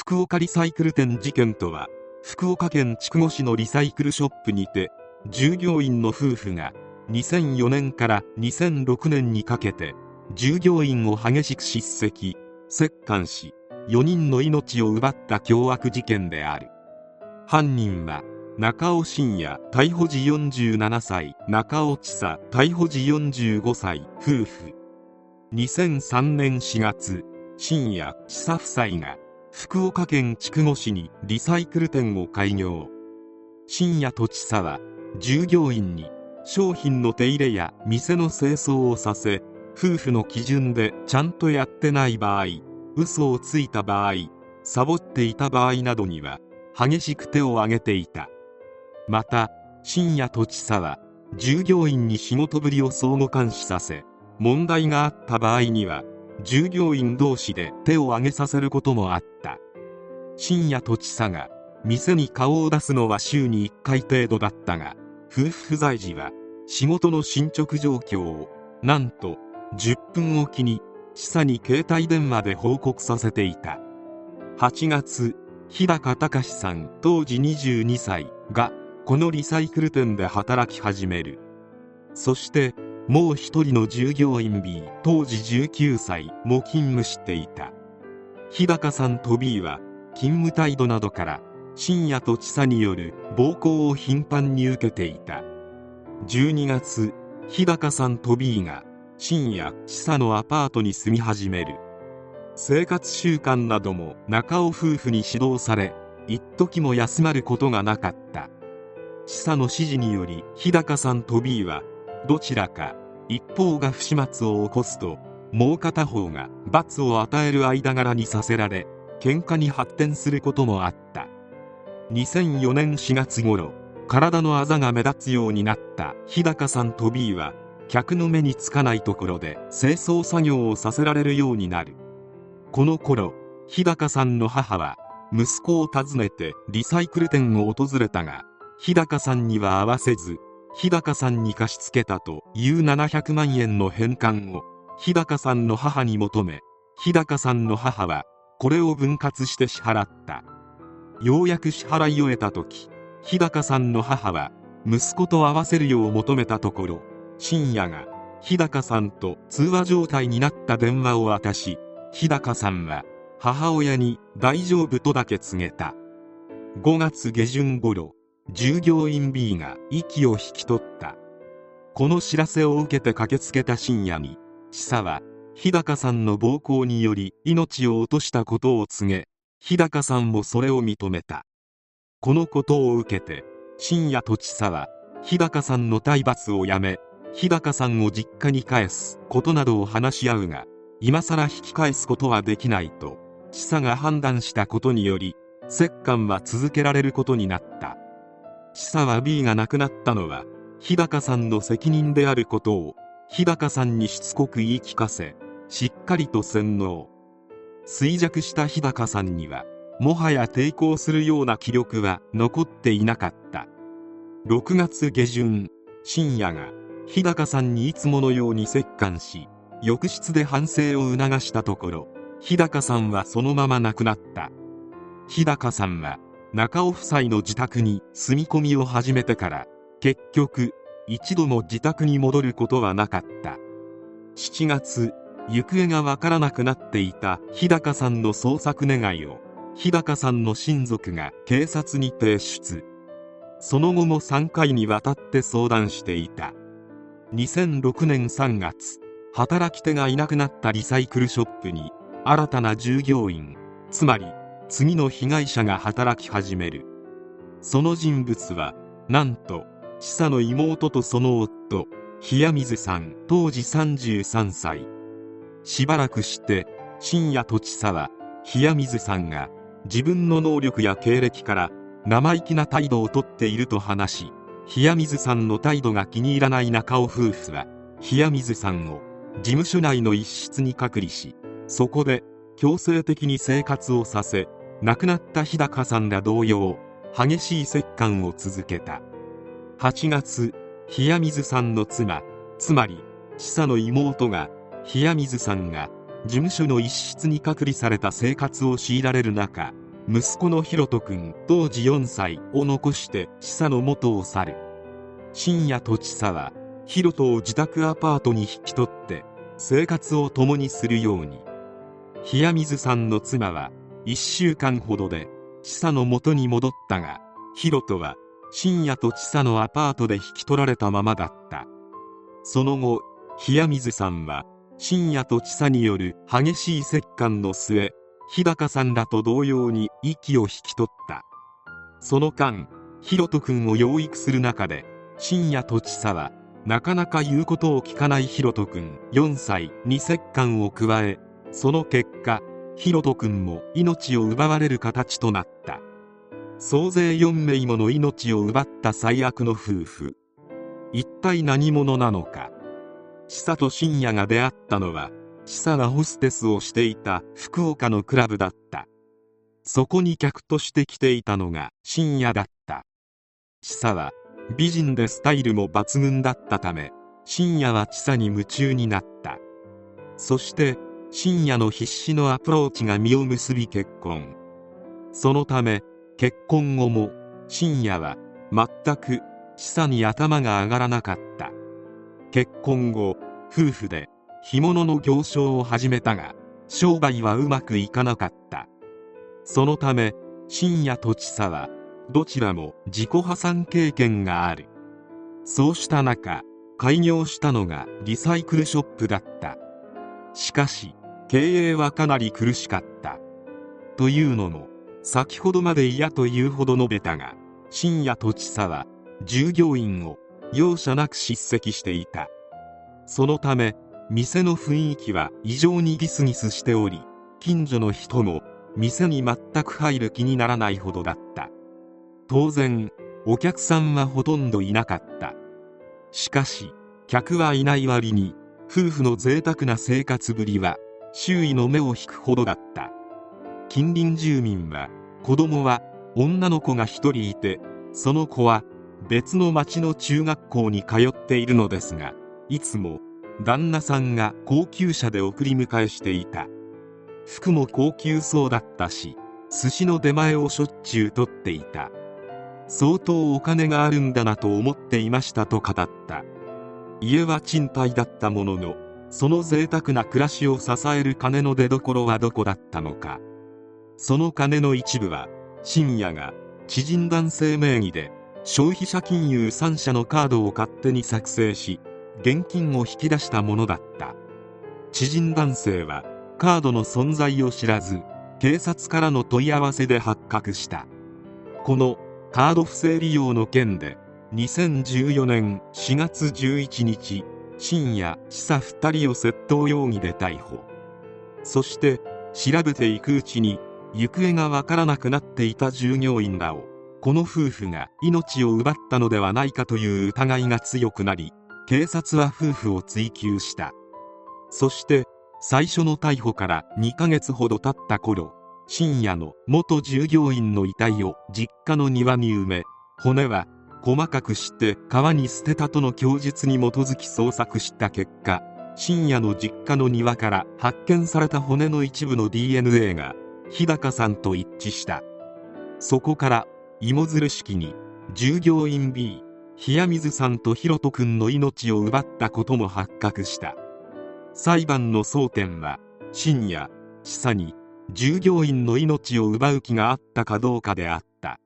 福岡リサイクル店事件とは福岡県筑後市のリサイクルショップにて従業員の夫婦が2004年から2006年にかけて従業員を激しく叱責折檻し4人の命を奪った凶悪事件である。犯人は中尾信也逮捕時47歳中尾千佐逮捕時45歳夫婦。2003年4月信也千佐夫妻が福岡県筑後市にリサイクル店を開業。深夜と千佐は従業員に商品の手入れや店の清掃をさせ夫婦の基準でちゃんとやってない場合嘘をついた場合サボっていた場合などには激しく手を挙げていた。また深夜と千佐は従業員に仕事ぶりを相互監視させ問題があった場合には従業員同士で手を挙げさせることもあった。深夜と千佐が店に顔を出すのは週に1回程度だったが夫婦不在時は仕事の進捗状況をなんと10分おきに千佐に携帯電話で報告させていた。8月日高隆さん当時22歳がこのリサイクル店で働き始める。そしてもう一人の従業員 B 当時19歳も勤務していた。日高さんと B は勤務態度などから深夜と千佐による暴行を頻繁に受けていた。12月日高さんと B が深夜千佐のアパートに住み始める。生活習慣なども中尾夫婦に指導され一時も休まることがなかった。千佐の指示により日高さんと B はどちらか一方が不始末を起こすともう片方が罰を与える間柄にさせられ喧嘩に発展することもあった。2004年4月頃体のあざが目立つようになった日高さんと B は客の目につかないところで清掃作業をさせられるようになる。この頃日高さんの母は息子を訪ねてリサイクル店を訪れたが日高さんには会わせず日高さんに貸し付けたという700万円の返還を日高さんの母に求め日高さんの母はこれを分割して支払った。ようやく支払い終えた時日高さんの母は息子と会わせるよう求めたところ深夜が日高さんと通話状態になった電話を渡し日高さんは母親に大丈夫とだけ告げた。5月下旬頃従業員 B が息を引き取った。この知らせを受けて駆けつけた深夜に千佐は日高さんの暴行により命を落としたことを告げ日高さんもそれを認めた。このことを受けて深夜と千佐は日高さんの体罰をやめ日高さんを実家に返すことなどを話し合うが今さら引き返すことはできないと千佐が判断したことにより折檻は続けられることになった。千佐は B が亡くなったのは日高さんの責任であることを日高さんにしつこく言い聞かせしっかりと洗脳。衰弱した日高さんにはもはや抵抗するような気力は残っていなかった。6月下旬深夜が日高さんにいつものように折檻し浴室で反省を促したところ日高さんはそのまま亡くなった。日高さんは中尾夫妻の自宅に住み込みを始めてから結局一度も自宅に戻ることはなかった。7月行方がわからなくなっていた日高さんの捜索願いを日高さんの親族が警察に提出。その後も3回にわたって相談していた。2006年3月働き手がいなくなったリサイクルショップに新たな従業員つまり次の被害者が働き始める。その人物はなんと千佐の妹とその夫冷水さん当時33歳。しばらくして深夜と千佐は冷水さんが自分の能力や経歴から生意気な態度をとっていると話し冷水さんの態度が気に入らない中尾夫婦は冷水さんを事務所内の一室に隔離しそこで強制的に生活をさせ亡くなった日高さんら同様激しい折檻を続けた。8月冷水さんの妻つまり千佐の妹が冷水さんが事務所の一室に隔離された生活を強いられる中息子のひろと君当時4歳を残して千佐の元を去る。深夜と千佐はひろとを自宅アパートに引き取って生活を共にするように。冷水さんの妻は1週間ほどで千佐の元に戻ったがひろとは深夜と千佐のアパートで引き取られたままだった。その後冷水さんは深夜と千佐による激しい折檻の末日高さんらと同様に息を引き取った。その間ひろと君を養育する中で深夜と千佐はなかなか言うことを聞かないひろと君4歳に折檻を加えその結果ひろと君も命を奪われる形となった。総勢4名もの命を奪った最悪の夫婦。一体何者なのか。千佐と深夜が出会ったのは千佐がホステスをしていた福岡のクラブだった。そこに客として来ていたのが深夜だった。千佐は美人でスタイルも抜群だったため深夜は千佐に夢中になった。そして深夜の必死のアプローチが実を結び結婚。そのため結婚後も深夜は全く千佐に頭が上がらなかった。結婚後夫婦で干物の行商を始めたが商売はうまくいかなかった。そのため深夜と千佐はどちらも自己破産経験がある。そうした中開業したのがリサイクルショップだった。しかし経営はかなり苦しかった。というのも先ほどまで嫌というほど述べたが深夜と千佐は従業員を容赦なく叱責していた。そのため店の雰囲気は異常にギスギスしており近所の人も店に全く入る気にならないほどだった。当然お客さんはほとんどいなかった。しかし客はいない割に夫婦の贅沢な生活ぶりは周囲の目を引くほどだった。近隣住民は子供は女の子が一人いてその子は別の町の中学校に通っているのですがいつも旦那さんが高級車で送り迎えしていた。服も高級そうだったし寿司の出前をしょっちゅう取っていた。相当お金があるんだなと思っていましたと語った。家は賃貸だったもののその贅沢な暮らしを支える金の出所はどこだったのか。その金の一部は深夜が知人男性名義で消費者金融3社のカードを勝手に作成し現金を引き出したものだった。知人男性はカードの存在を知らず警察からの問い合わせで発覚した。このカード不正利用の件で2014年4月11日深夜千佐2人を窃盗容疑で逮捕。そして調べていくうちに行方がわからなくなっていた従業員らをこの夫婦が命を奪ったのではないかという疑いが強くなり警察は夫婦を追及した。そして最初の逮捕から2ヶ月ほど経った頃深夜の元従業員の遺体を実家の庭に埋め骨は細かくして川に捨てたとの供述に基づき捜索した結果深夜の実家の庭から発見された骨の一部の DNA が日高さんと一致した。そこから芋づる式に従業員 B 冷水さんとひろとくんの命を奪ったことも発覚した。裁判の争点は深夜千佐に従業員の命を奪う気があったかどうかであった。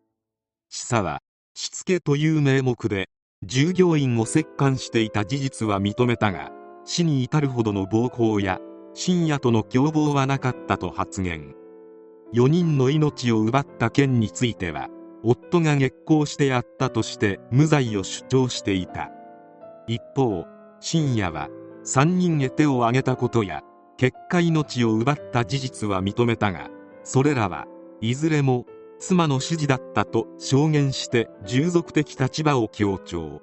千佐はしつけという名目で従業員を折檻していた事実は認めたが死に至るほどの暴行や深夜との共謀はなかったと発言。4人の命を奪った件については夫が激高してやったとして無罪を主張していた。一方深夜は3人へ手を挙げたことや結果命を奪った事実は認めたがそれらはいずれも妻の指示だったと証言して従属的立場を強調。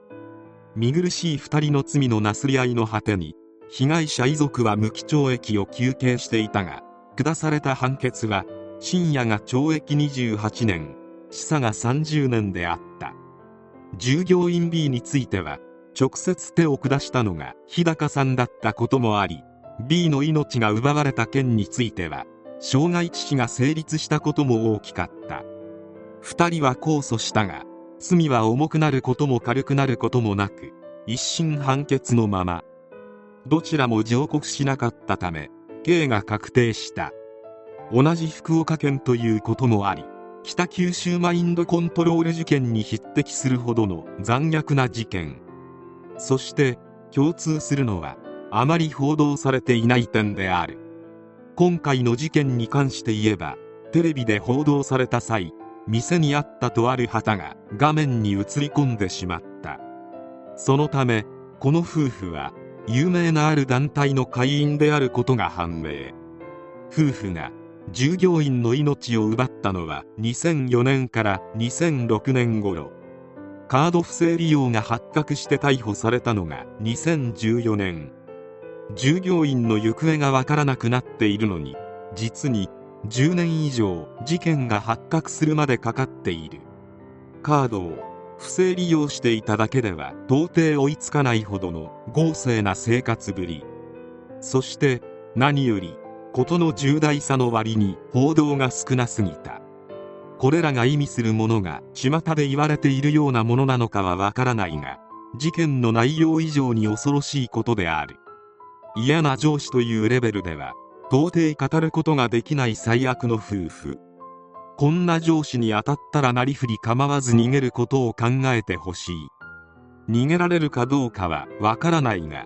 見苦しい2人の罪のなすり合いの果てに被害者遺族は無期懲役を求刑していたが下された判決は深夜が懲役28年死佐が30年であった。従業員 B については直接手を下したのが日高さんだったこともあり B の命が奪われた件については傷害致死が成立したことも大きかった。2人は控訴したが罪は重くなることも軽くなることもなく一審判決のままどちらも上告しなかったため刑が確定した。同じ福岡県ということもあり北九州マインドコントロール事件に匹敵するほどの残虐な事件。そして共通するのはあまり報道されていない点である。今回の事件に関して言えばテレビで報道された際店にあったとある旗が画面に映り込んでしまった。そのためこの夫婦は有名なある団体の会員であることが判明。夫婦が従業員の命を奪ったのは2004年から2006年頃。カード不正利用が発覚して逮捕されたのが2014年。従業員の行方がわからなくなっているのに実に10年以上事件が発覚するまでかかっている。カードを不正利用していただけでは到底追いつかないほどの豪勢な生活ぶり。そして何より事の重大さの割に報道が少なすぎた。これらが意味するものが巷で言われているようなものなのかはわからないが事件の内容以上に恐ろしいことである。嫌な上司というレベルでは到底語ることができない最悪の夫婦。こんな上司に当たったらなりふり構わず逃げることを考えてほしい。逃げられるかどうかはわからないが